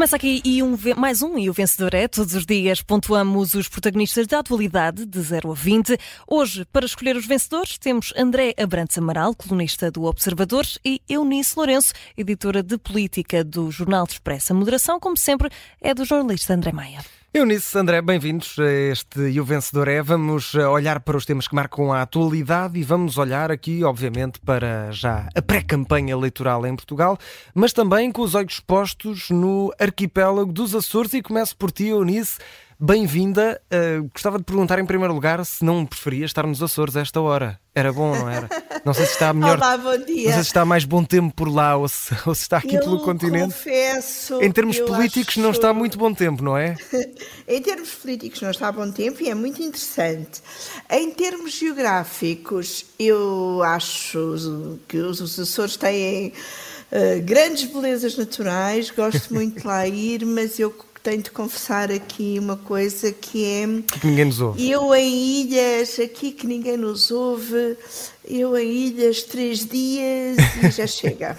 Começa aqui e um, mais um e o vencedor é. Todos os dias pontuamos os protagonistas da atualidade de 0 a 20. Hoje, para escolher os vencedores, temos André Abrantes Amaral, colunista do Observador, e Eunice Lourenço, editora de política do Jornal de Expressa. A moderação, como sempre, é do jornalista André Maia. Eunice, André, bem-vindos a este E o Vencedor é. Vamos eh, olhar para os temas que marcam a atualidade e vamos olhar aqui, obviamente, para já a pré-campanha eleitoral em Portugal, mas também com os olhos postos no arquipélago dos Açores. E começo por ti, Eunice. Bem-vinda. Uh, gostava de perguntar em primeiro lugar se não preferia estar nos Açores a esta hora. Era bom, não era? Não sei se está melhor. Olá, bom dia. Não sei se está mais bom tempo por lá ou se, ou se está aqui eu pelo continente. Confesso. Em termos políticos, acho... não está muito bom tempo, não é? em termos políticos, não está bom tempo e é muito interessante. Em termos geográficos, eu acho que os Açores têm. Uh, grandes belezas naturais, gosto muito de lá ir, mas eu tenho de confessar aqui uma coisa que é. Que ninguém nos ouve. Eu em ilhas, aqui que ninguém nos ouve, eu em ilhas três dias e já chega.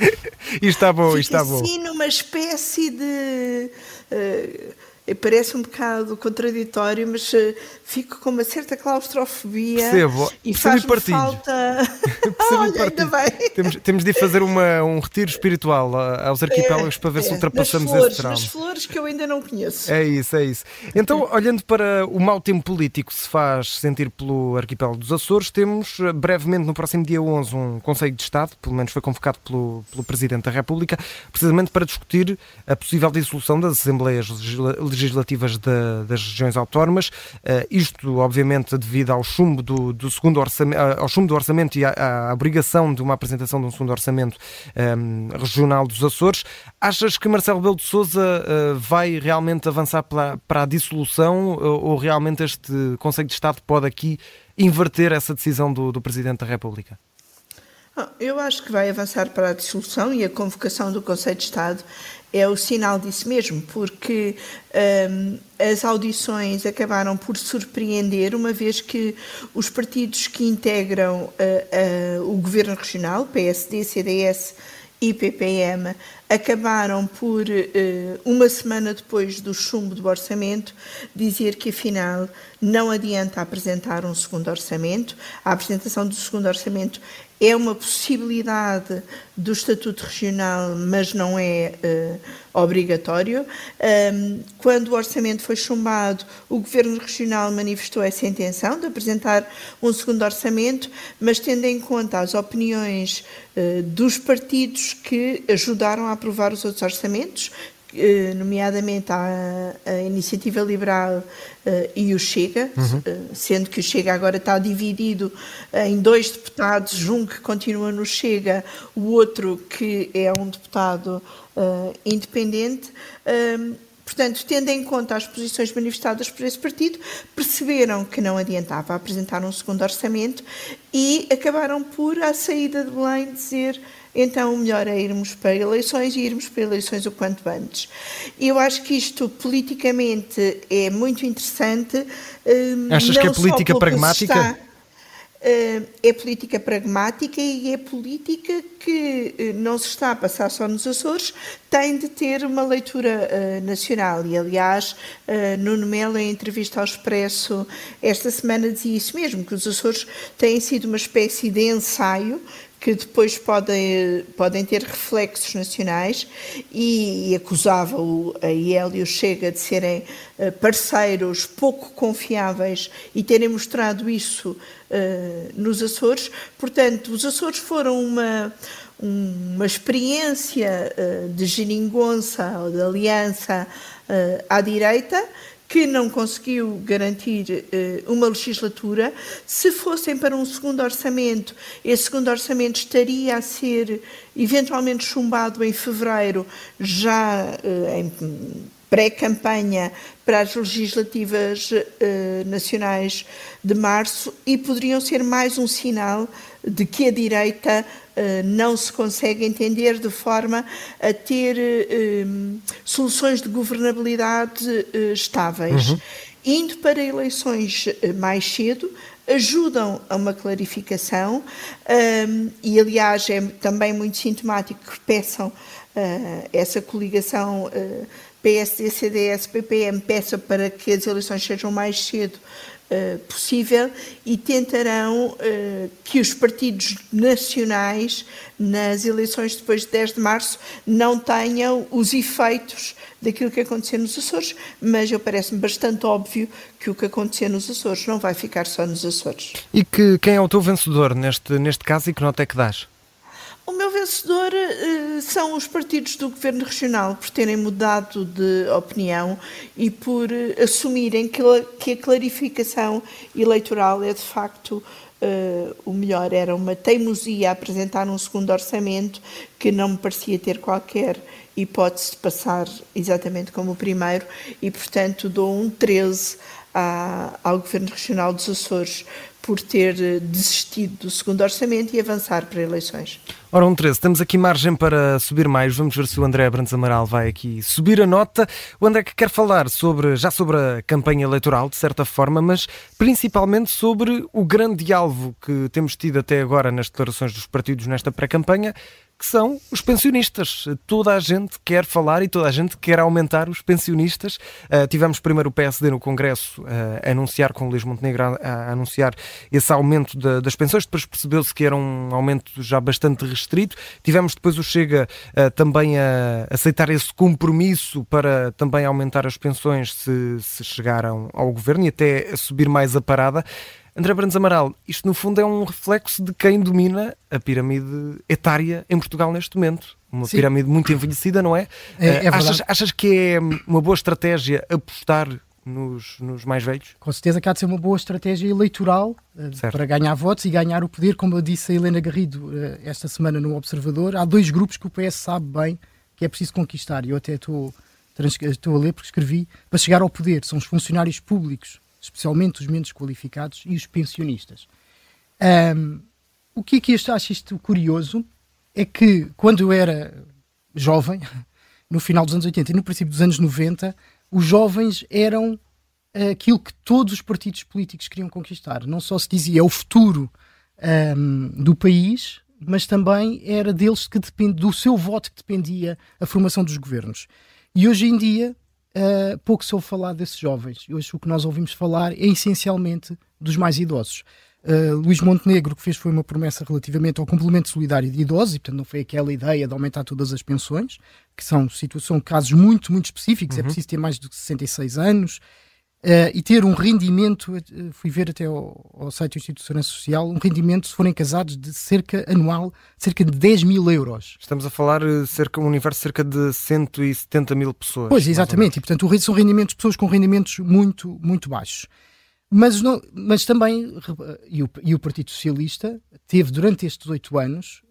e está bom, e está bom. assim numa espécie de. Uh, parece um bocado contraditório, mas uh, fico com uma certa claustrofobia Percebo. e faz falta. Olha, ainda bem. Temos, temos de fazer uma, um retiro espiritual aos arquipélagos é, para ver é, se ultrapassamos flores, esse trauma. Nas flores que eu ainda não conheço. É isso, é isso. Então, olhando para o mau tempo político que se faz sentir pelo arquipélago dos Açores, temos eh, brevemente no próximo dia 11 um Conselho de Estado, pelo menos foi convocado pelo, pelo Presidente da República, precisamente para discutir a possível dissolução das Assembleias Legislativas legislativas de, das regiões autónomas. Uh, isto, obviamente, devido ao chumbo do, do segundo orçamento, ao chumbo do orçamento e à, obrigação de uma apresentação de um segundo orçamento um, ehm, regional dos Açores. Achas que Marcelo Belo de Souza uh, vai realmente avançar para, para a dissolução ou, ou realmente este Conselho de Estado pode aqui inverter essa decisão do, do Presidente da República? Eu acho que vai avançar para a dissolução e a convocação do Conselho de Estado é o sinal disso mesmo, porque um, as audições acabaram por surpreender, uma vez que os partidos que integram uh, uh, o governo regional, PSD, CDS e PPM, acabaram por, uh, uma semana depois do chumbo do orçamento, dizer que afinal não adianta apresentar um segundo orçamento. A apresentação do segundo orçamento é uma possibilidade do Estatuto Regional, mas não é uh, obrigatório. Um, quando o orçamento foi chumbado, o Governo Regional manifestou essa intenção de apresentar um segundo orçamento, mas tendo em conta as opiniões uh, dos partidos que ajudaram a aprovar os outros orçamentos, nomeadamente a, a Iniciativa Liberal uh, e o Chega, uhum. uh, sendo que o Chega agora está dividido em dois deputados, um que continua no Chega, o outro que é um deputado uh, independente. Ehm, portanto, tendo em conta as posições manifestadas por esse partido, perceberam que não adiantava apresentar um segundo orçamento e acabaram por, à saída de Belém, dizer então o melhor é irmos para eleições e irmos para eleições o quanto antes. Eu acho que isto politicamente é muito interessante. Hum, Achas que é política pragmática? Está, hum, é política pragmática e é política que hum, não se está a passar só nos Açores, tem de ter uma leitura uh, nacional. E, aliás, uh, Nuno Melo, em entrevista ao Expresso, esta semana dizia isso mesmo, que os Açores têm sido uma espécie de ensaio que depois podem, podem ter reflexos nacionais e, e acusava o, a IEL e o Chega de serem uh, parceiros pouco confiáveis e terem mostrado isso uh, nos Açores. Portanto, os Açores foram uma, uma experiência uh, de geringonça ou de aliança à direita que não conseguiu garantir uh, uma legislatura. Se fossem para um segundo orçamento, esse segundo orçamento estaria a ser eventualmente chumbado em fevereiro, já uh, em pré-campanha para as legislativas uh, nacionais de março e poderiam ser mais um sinal de que a direita não se consegue entender de forma a ter uh, soluções de governabilidade estáveis. Uhum. Indo para eleições mais cedo, ajudam a uma clarificação um, e, aliás, é também muito sintomático que peçam essa coligação PSD, CDS, PPM peça para que as eleições sejam mais cedo uh, possível e tentarão uh, que os partidos nacionais, nas eleições depois de 10 de março, não tenham os efeitos daquilo que aconteceu nos Açores, mas eu parece-me bastante óbvio que o que aconteceu nos Açores não vai ficar só nos Açores. E que quem é o teu vencedor neste, neste caso e que nota é que dás? Vencedor uh, são os partidos do Governo Regional por terem mudado de opinião e por uh, assumirem que, que, a clarificação eleitoral é de facto uh, o melhor. Era uma teimosia apresentar um segundo orçamento que não me parecia ter qualquer hipótese de passar exatamente como o primeiro e, portanto, dou um 13 à, ao Governo Regional dos Açores por ter eh, desistido do segundo orçamento e avançar para eleições. Ora, um 13, temos aqui margem para subir mais. Vamos ver se o André Brandes Amaral vai aqui subir a nota. O André que quer falar sobre, já sobre a campanha eleitoral, de certa forma, mas principalmente sobre o grande alvo que temos tido até agora nas declarações dos partidos nesta pré-campanha, que são os pensionistas. Toda a gente quer falar e toda a gente quer aumentar os pensionistas. Uh, tivemos primeiro o PSD no Congresso uh, a anunciar, com o Luís Montenegro, a, a anunciar esse aumento das pensões. Depois percebeu-se que era um aumento já bastante restrito. Tivemos depois o Chega uh, também a aceitar esse compromisso para também aumentar as pensões se, se chegaram ao governo e até subir mais a parada. André Brandes Amaral, isto no fundo é um reflexo de quem domina a pirâmide etária em Portugal neste momento. Uma Sim. pirâmide muito envelhecida, não é? é, é achas, achas, que é uma boa estratégia apostar nos, nos, mais velhos? Com certeza que há de ser uma boa estratégia eleitoral uh, para ganhar votos e ganhar o poder, como eu disse a Helena Garrido uh, esta semana no Observador. Há dois grupos que o PS sabe bem que é preciso conquistar, e eu até estou, estou a ler porque escrevi, para chegar ao poder. São os funcionários públicos especialmente os menos qualificados e os pensionistas. Um, o que é que acho isto curioso é que quando eu era jovem, no final dos anos 80 e no princípio dos anos 90, os jovens eram aquilo que todos os partidos políticos queriam conquistar. Não só se dizia é o futuro um, do país, mas também era deles que depende, do seu voto que dependia a formação dos governos. E hoje em dia uh, pouco se ouve falar desses jovens. Hoje o que nós ouvimos falar é essencialmente dos mais idosos. Uh, Luís Montenegro, que fez foi uma promessa relativamente ao complemento solidário de idosos, e portanto não foi aquela ideia de aumentar todas as pensões, que são, situação, casos muito, muito específicos, é uhum. é preciso ter mais de 66 anos, Uh, e ter um rendimento, uh, fui ver até ao, ao, site do Instituto de Segurança Social, um rendimento, se forem casados, de cerca anual, cerca de 10 mil euros. Estamos a falar uh, cerca um universo de cerca de 170 mil pessoas. Pois, exatamente, e portanto são rendimentos, pessoas com rendimentos muito, muito baixos. Mas, não, mas também, e o, e o Partido Socialista teve durante estes oito anos,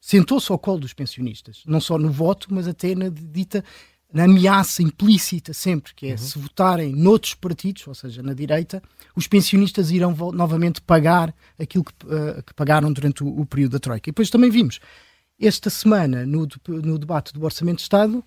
sentou-se ao colo dos pensionistas, não só no voto, mas até na dita na ameaça implícita sempre, que é uhum. se votarem noutros partidos, ou seja, na direita, os pensionistas irão novamente pagar aquilo que, uh, que pagaram durante o, o, período da Troika. E depois também vimos, esta semana, no, no debate do Orçamento de Estado,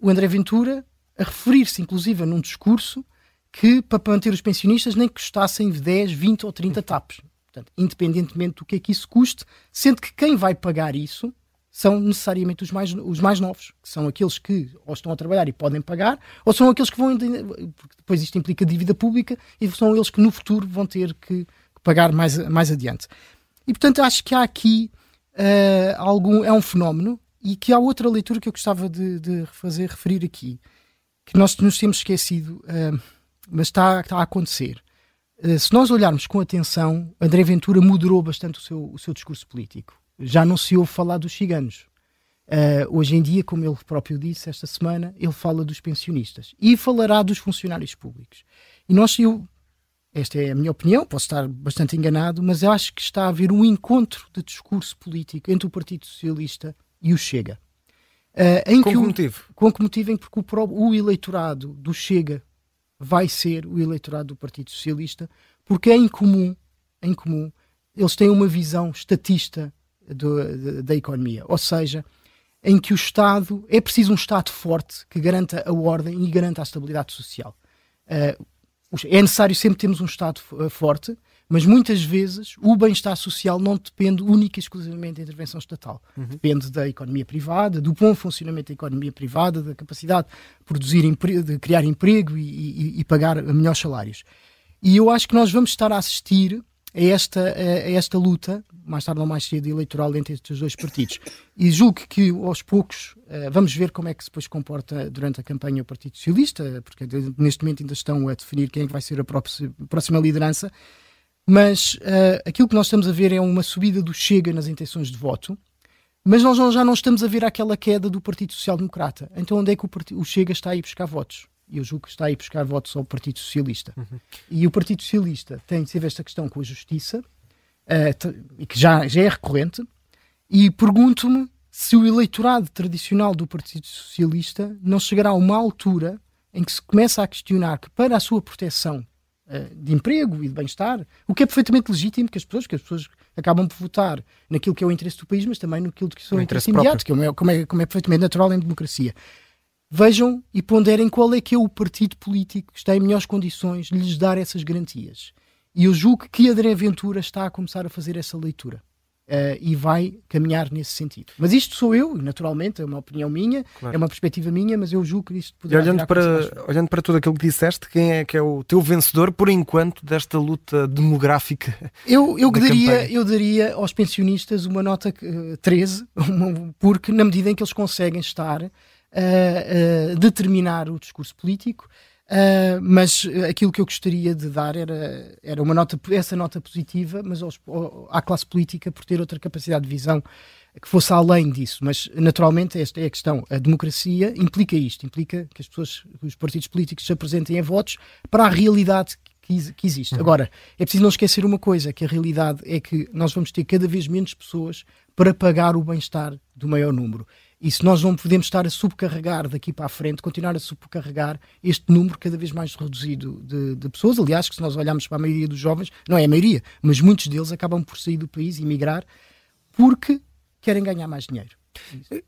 o André Ventura a referir-se, inclusive, num discurso que para manter os pensionistas nem custassem 10, 20 ou 30 TAPs. Portanto, independentemente do que é que isso custe, sendo que quem vai pagar isso são necessariamente os mais, os mais novos, que são aqueles que ou estão a trabalhar e podem pagar, ou são aqueles que vão, porque depois isto implica dívida pública, e são eles que no futuro vão ter que, pagar mais, mais adiante. E portanto acho que há aqui uh, algum, é um fenómeno, e que há outra leitura que eu gostava de, de fazer, referir aqui, que nós nos temos esquecido, uh, mas está, está a acontecer. Uh, se nós olharmos com atenção, André Ventura moderou bastante o seu, o seu discurso político já não se ouve falar dos ciganos. Uh, hoje em dia, como ele próprio disse esta semana, ele fala dos pensionistas e falará dos funcionários públicos. E nós, eu, esta é a minha opinião, posso estar bastante enganado, mas eu acho que está a haver um encontro de discurso político entre o Partido Socialista e o Chega. Uh, em com que, que motivo? Com que motivo? Em porque o, o eleitorado do Chega vai ser o eleitorado do Partido Socialista, porque é em comum, em comum, eles têm uma visão estatista do, da economia. Ou seja, em que o Estado é preciso um Estado forte que garanta a ordem e garanta a estabilidade social. Uh, é necessário sempre termos um Estado forte, Mas muitas vezes o bem-estar social não depende única e exclusivamente da intervenção estatal. Uhum. Depende da economia privada, do bom funcionamento da economia privada, da capacidade de produzir de criar emprego e, e, e pagar melhores salários. E eu acho que nós vamos estar a assistir a esta, a esta luta, mais tarde ou mais cedo, eleitoral entre estes dois partidos. E julgo que aos poucos uh, vamos ver como é que se depois comporta durante a campanha o Partido Socialista, porque neste momento ainda estão a definir quem é que vai ser a próxima liderança. Mas uh, aquilo que nós estamos a ver é uma subida do Chega nas intenções de voto, mas nós já não estamos a ver aquela queda do Partido Social Democrata. Então onde é que o Chega está a ir buscar votos? E eu julgo que está aí buscar votos ao Partido Socialista. Uhum. E o Partido Socialista tem sempre esta questão com a justiça, uh, que já, já é recorrente, e pergunto-me se o eleitorado tradicional do Partido Socialista não chegará a uma altura em que se começa a questionar que para a sua proteção uh, de emprego e de bem-estar, o que é perfeitamente legítimo que as pessoas, que as pessoas acabam por votar naquilo que é o interesse do país, mas também naquilo que são o interesse imediatos, que é, como, é, como é perfeitamente natural em democracia vejam e ponderem qual é que é o partido político que está em melhores condições de lhes dar essas garantias. E eu julgo que André Ventura está a começar a fazer essa leitura. Uh, e vai caminhar nesse sentido. Mas isto sou eu, naturalmente, é uma opinião minha, claro. é uma perspectiva minha, mas eu julgo que isto poderá e olhando para Olhando para tudo aquilo que disseste, quem é que é o teu vencedor, por enquanto, desta luta demográfica? Eu, eu, daria, eu daria aos pensionistas uma nota uh, 13, uma, porque na medida em que eles conseguem estar uh, determinar o discurso político. Uh, mas aquilo que eu gostaria de dar era, era uma nota, essa nota positiva, mas aos, à classe política por ter outra capacidade de visão que fosse além disso. Mas, naturalmente, esta é a questão. A democracia implica isto, implica que as pessoas, os partidos políticos se apresentem a votos para a realidade que, que existe. Uhum. Agora, é preciso não esquecer uma coisa, que a realidade é que nós vamos ter cada vez menos pessoas para pagar o bem-estar do maior número. E se nós não podemos estar a subcarregar daqui para a frente, continuar a subcarregar este número cada vez mais reduzido de, de, pessoas, aliás, que se nós olharmos para a maioria dos jovens, não é a maioria, mas muitos deles acabam por sair do país e migrar porque querem ganhar mais dinheiro.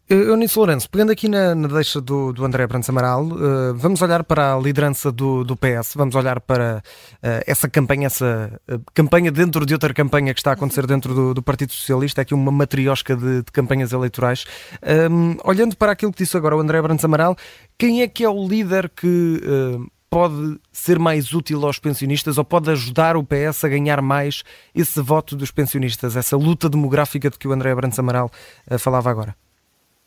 Eunice Lourenço, pegando aqui na, na deixa do, do André Brandes Amaral, uh, vamos olhar para a liderança do, do PS, vamos olhar para uh, essa campanha, essa uh, campanha dentro de outra campanha que está a acontecer dentro do, do Partido Socialista, é aqui uma matriosca de, de campanhas eleitorais. Um, olhando para aquilo que disse agora o André Brandes Amaral, quem é que é o líder que pode ser mais útil aos pensionistas ou pode ajudar o PS a ganhar mais esse voto dos pensionistas, essa luta demográfica de que o André Brandes Amaral uh, falava agora?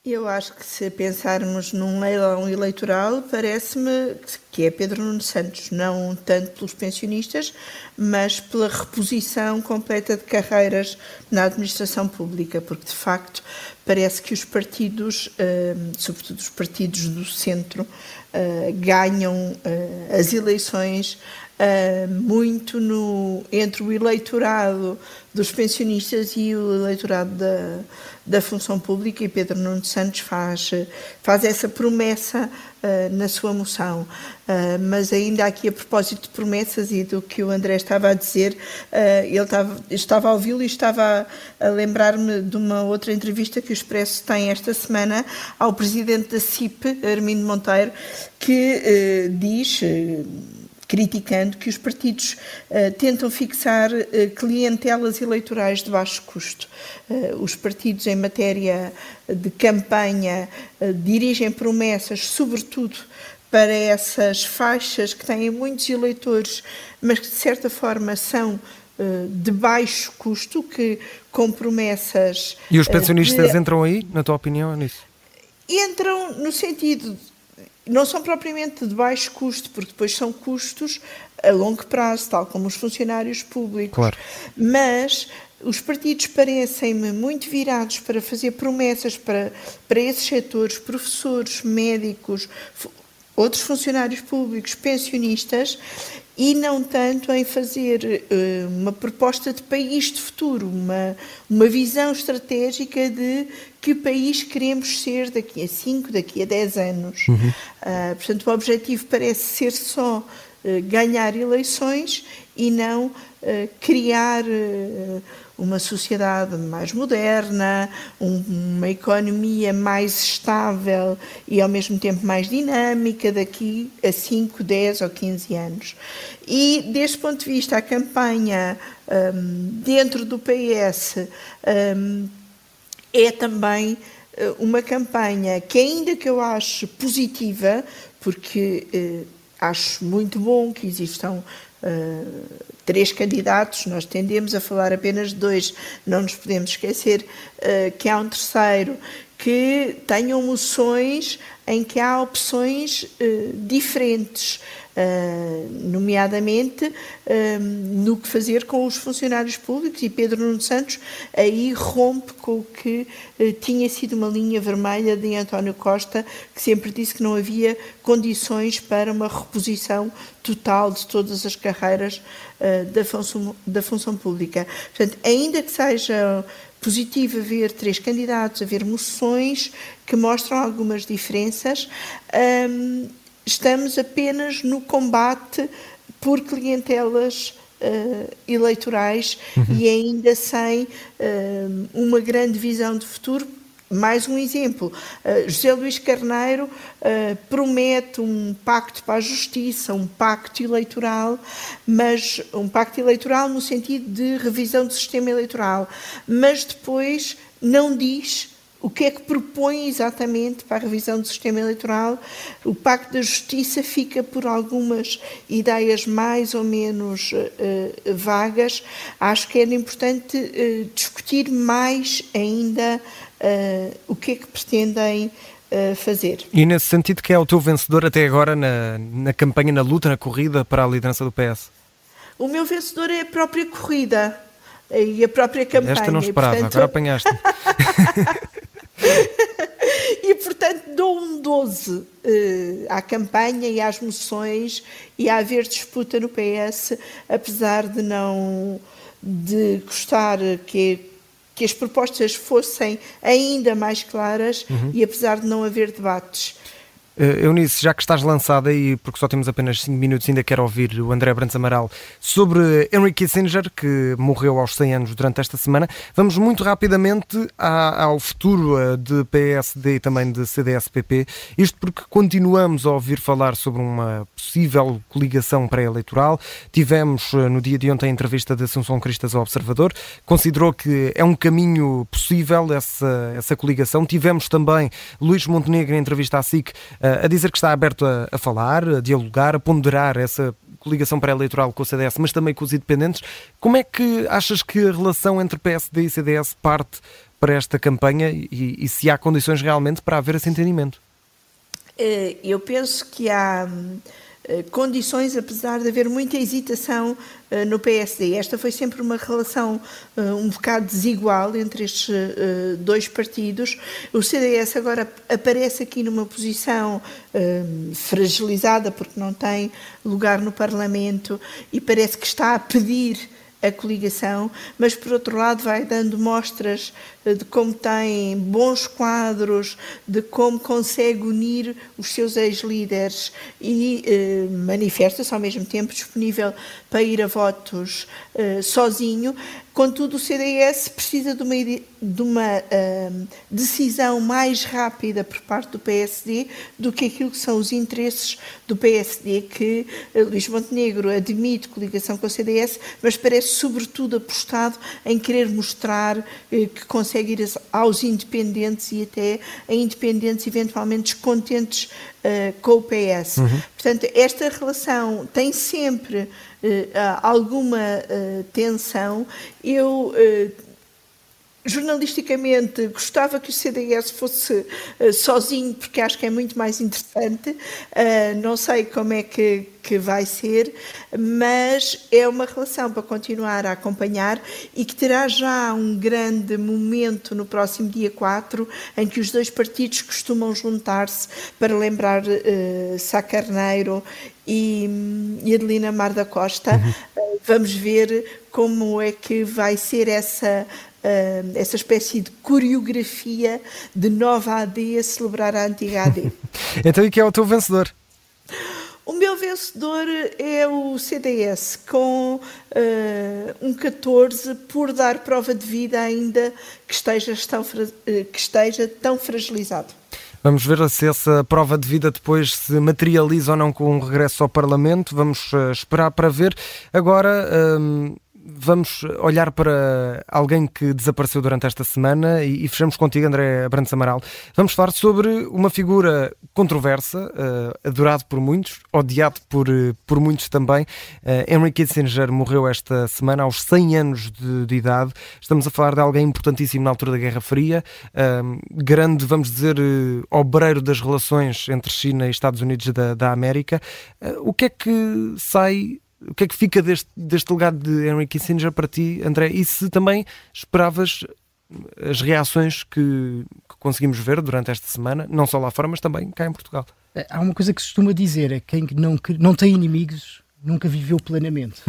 Eu acho que se pensarmos num leilão eleitoral, parece-me que é Pedro Nuno Santos, não tanto pelos pensionistas, mas pela reposição completa de carreiras na administração pública, porque de facto parece que os partidos, eh, sobretudo os partidos do centro, eh, ganham eh, as eleições uh, muito no, entre o eleitorado dos pensionistas e o eleitorado da, da função pública e Pedro Nuno Santos faz, faz essa promessa uh, na sua moção. Uh, mas ainda aqui a propósito de promessas e do que o André estava a dizer, uh, ele estava, estava a ouvi-lo e estava a, a lembrar-me de uma outra entrevista que o Expresso tem esta semana ao presidente da CIP, Armindo Monteiro, que diz criticando que os partidos uh, tentam fixar uh, clientelas eleitorais de baixo custo. Uh, os partidos, em matéria de campanha, dirigem promessas, sobretudo para essas faixas que têm muitos eleitores, mas que de certa forma são de baixo custo, que com promessas. E os pensionistas de... entram aí, na tua opinião, nisso? Entram no sentido não são propriamente de baixo custo, porque depois são custos a longo prazo, tal como os funcionários públicos. Claro. Mas os partidos parecem-me muito virados para fazer promessas para, para esses setores, professores, médicos, outros funcionários públicos, pensionistas, e não tanto em fazer uh, uma proposta de país de futuro, uma, uma visão estratégica de que país queremos ser daqui a 5, daqui a 10 anos. Uhum. Uh, portanto, o objetivo parece ser só ganhar eleições e não criar uma sociedade mais moderna, um, uma economia mais estável e ao mesmo tempo mais dinâmica daqui a 5, 10 ou 15 anos. E deste ponto de vista, a campanha um, dentro do PS um, é também uh, uma campanha que, ainda que eu acho positiva, porque uh, acho muito bom que existam uh, três candidatos, nós tendemos a falar apenas de dois, não nos podemos esquecer uh, que há um terceiro, que tenham moções em que há opções uh, diferentes. Uh, nomeadamente uh, no que fazer com os funcionários públicos, e Pedro Nuno Santos aí rompe com o que tinha sido uma linha vermelha de António Costa, que sempre disse que não havia condições para uma reposição total de todas as carreiras da, função, da função pública. Portanto, ainda que seja positivo haver três candidatos, haver moções que mostram algumas diferenças. Um, estamos apenas no combate por clientelas uh, eleitorais uhum. e ainda sem uh, uma grande visão de futuro. Mais um exemplo, uh, José Luís Carneiro promete um pacto para a justiça, um pacto eleitoral, mas um pacto eleitoral no sentido de revisão do sistema eleitoral, mas depois não diz o que é que propõe exatamente para a revisão do sistema eleitoral? O Pacto da Justiça fica por algumas ideias mais ou menos uh, vagas. Acho que era importante uh, discutir mais ainda uh, o que é que pretendem fazer. E nesse sentido, que é o teu vencedor até agora na, na campanha, na luta, na corrida para a liderança do PS? O meu vencedor é a própria corrida e a própria campanha. Esta não esperava, e, portanto... agora apanhaste. e portanto dou um 12 uh, eh, à campanha e às moções e a haver disputa no PS, apesar de não de gostar que, que as propostas fossem ainda mais claras uhum. e apesar de não haver debates. Uh, Eunice, já que estás lançada e porque só temos apenas 5 minutos, ainda quero ouvir o André Brandes Amaral sobre Henry Kissinger, que morreu aos 100 anos durante esta semana. Vamos muito rapidamente ao futuro eh, de PSD e também de CDS-PP. Isto porque continuamos a ouvir falar sobre uma possível coligação pré-eleitoral. Tivemos eh, no dia de ontem a entrevista de Assunção Cristas ao Observador. Considerou que é um caminho possível essa, essa coligação. Tivemos também Luís Montenegro em entrevista à SIC eh, a dizer que está aberto a, a falar, a dialogar, a ponderar essa coligação pré-eleitoral com o CDS, mas também com os independentes. Como é que achas que a relação entre PSD e CDS parte para esta campanha e, e se há condições realmente para haver esse entendimento? Eh, eu penso que há hum, eh, condições, apesar de haver muita hesitação eh, no PSD. Esta foi sempre uma relação eh, um bocado desigual entre estes dois partidos. O CDS agora aparece aqui numa posição fragilizada porque não tem lugar no Parlamento e parece que está a pedir a coligação, mas por outro lado vai dando mostras eh, de como tem bons quadros, de como consegue unir os seus ex-líderes e eh, manifesta-se ao mesmo tempo disponível para ir a votos eh, sozinho. Contudo, o CDS precisa de uma, de uma uh, decisão mais rápida por parte do PSD do que aquilo que são os interesses do PSD, que uh, Luís Montenegro admite coligação com o CDS, mas parece sobretudo apostado em querer mostrar uh, que consegue ir aos independentes e até a independentes eventualmente descontentes com o PS. Uhum. Portanto, esta relação tem sempre alguma tensão. Eu jornalisticamente gostava que o CDS fosse uh, sozinho, porque acho que é muito mais interessante. Uh, não sei como é que, que vai ser, mas é uma relação para continuar a acompanhar e que terá já um grande momento no próximo dia 4, em que os dois partidos costumam juntar-se para lembrar uh, Sá Carneiro e, e Adelina Mar da Costa. Uhum. Vamos ver como é que vai ser essa uh, essa espécie de coreografia de nova AD a celebrar a antiga AD. então, e que é o teu vencedor? O meu vencedor é o CDS, com uh, um 14, por dar prova de vida ainda que esteja tão, eh, que esteja tão fragilizado. Vamos ver se essa prova de vida depois se materializa ou não com um regresso ao Parlamento. Vamos uh, esperar para ver. Agora. Vamos olhar para alguém que desapareceu durante esta semana e, e fechamos contigo, André Brandes Amaral. Vamos falar sobre uma figura controversa, uh, adorado por muitos, odiado por, uh, por muitos também. Uh, Henry Kissinger morreu esta semana aos 100 anos de, de idade. Estamos a falar de alguém importantíssimo na altura da Guerra Fria, grande, vamos dizer, obreiro das relações entre China e Estados Unidos da, da América. o que é que sai o que é que fica deste, deste legado de Henry Kissinger para ti, André? E se também esperavas as reações que, que, conseguimos ver durante esta semana, não só lá fora, mas também cá em Portugal? É, há uma coisa que se costuma dizer: é que quem não, não tem inimigos nunca viveu plenamente.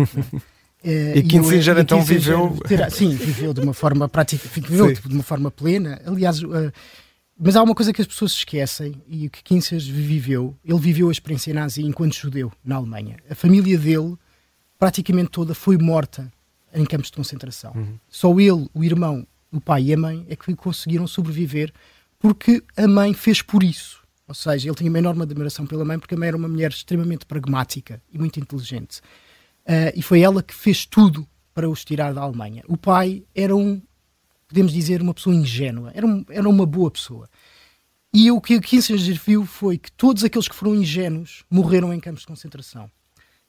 É, e Kissinger e, então viveu. Terá, sim, viveu de uma forma prática, viveu sim. de uma forma plena. Aliás, uh, mas há uma coisa que as pessoas esquecem e o que Kinsey viveu, ele viveu a experiência nazi enquanto judeu na Alemanha. A família dele, praticamente toda, foi morta em campos de concentração. Uhum. Só ele, o irmão, o pai e a mãe é que conseguiram sobreviver porque a mãe fez por isso. Ou seja, ele tinha uma enorme admiração pela mãe porque a mãe era uma mulher extremamente pragmática e muito inteligente. Uh, e foi ela que fez tudo para os tirar da Alemanha. O pai era um podemos dizer, uma pessoa ingênua. Era, um, era uma boa pessoa. E o que Kissinger viu foi que todos aqueles que foram ingênuos morreram em campos de concentração.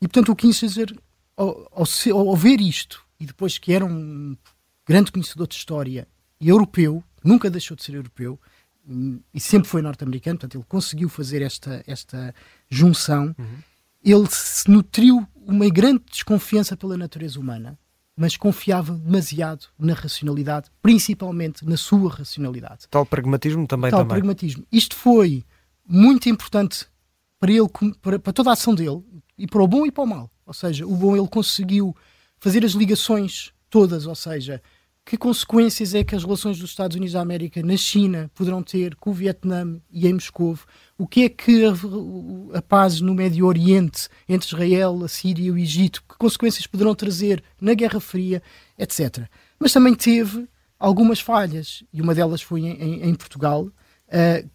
E, portanto, o Kissinger, ao, ao, ao ver isto, e depois que era um grande conhecedor de história e europeu, nunca deixou de ser europeu, hum, e sempre foi norte-americano, portanto, ele conseguiu fazer esta, esta junção. Uhum. Ele se nutriu uma grande desconfiança pela natureza humana mas confiava demasiado na racionalidade, principalmente na sua racionalidade. Tal pragmatismo também. Tal também. pragmatismo. Isto foi muito importante para ele, para, para toda a ação dele, e para o bom e para o mal. Ou seja, o bom ele conseguiu fazer as ligações todas, ou seja, que consequências é que as relações dos Estados Unidos da América na China poderão ter com o Vietnã e em Moscou? O que é que a, a, paz no Médio Oriente entre Israel, a Síria e o Egito, que consequências poderão trazer na Guerra Fria, etc. Mas também teve algumas falhas, e uma delas foi em, em, em Portugal, uh,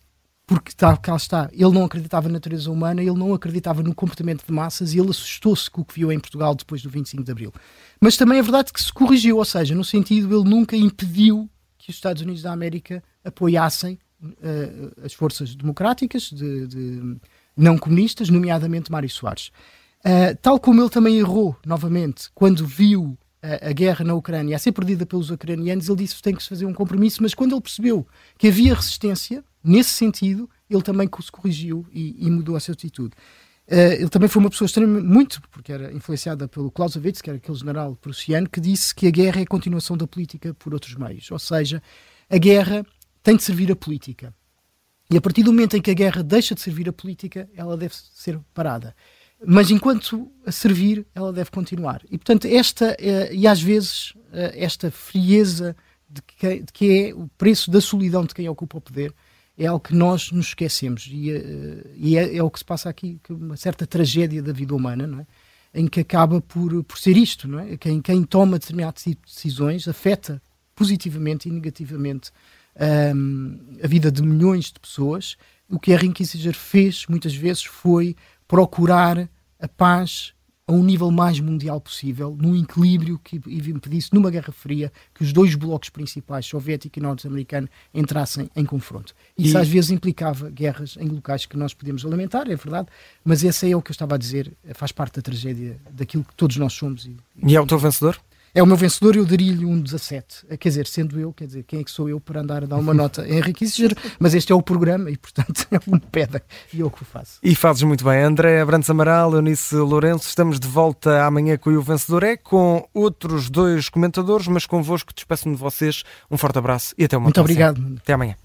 porque tá, cá está, ele não acreditava na natureza humana, ele não acreditava no comportamento de massas e ele assustou-se com o que viu em Portugal depois do 25 de Abril. Mas também é verdade que se corrigiu, ou seja, no sentido, ele nunca impediu que os Estados Unidos da América apoiassem uh, as forças democráticas, de, de, não comunistas, nomeadamente Mário Soares. Uh, tal como ele também errou, novamente, quando viu a, guerra na Ucrânia a ser perdida pelos ucranianos, ele disse que tem que se fazer um compromisso, mas quando ele percebeu que havia resistência, nesse sentido, ele também se corrigiu e, e mudou a sua atitude. Uh, ele também foi uma pessoa extremamente, muito, porque era influenciada pelo Clausewitz, que era aquele general prussiano, que disse que a guerra é a continuação da política por outros meios. Ou seja, a guerra tem de servir a política. E a partir do momento em que a guerra deixa de servir a política, ela deve ser parada. Mas enquanto a servir, ela deve continuar. E, portanto, esta, uh, e às vezes, uh, esta frieza de que, de que é o preço da solidão de quem ocupa o poder, é algo que nós nos esquecemos e, uh, e é, é, o que se passa aqui, que uma certa tragédia da vida humana, é? em que acaba por, por ser isto, é? Quem, quem toma determinadas decisões afeta positivamente e negativamente um, ehm, a vida de milhões de pessoas. O que Henry Kissinger fez muitas vezes foi procurar a paz a um nível mais mundial possível, num equilíbrio que impedisse, numa Guerra Fria, que os dois blocos principais, soviético e norte-americano, entrassem em confronto. Isso e... às vezes implicava guerras em locais que nós podemos lamentar, é verdade, mas esse é o que eu estava a dizer, faz parte da tragédia daquilo que todos nós somos. E, e é o teu vencedor? É o meu vencedor, eu daria-lhe um 17. Quer dizer, sendo eu, quer dizer, quem é que sou eu para andar a dar uma nota a Henrique Kissinger? Mas este é o programa e, portanto, é um pedra e eu que o faço. E fazes muito bem. André Abrantes Amaral, Eunice Lourenço, estamos de volta amanhã com o vencedor é com outros dois comentadores, mas convosco despeço-me de vocês. Um forte abraço e até uma Muito próxima. obrigado. Até amanhã.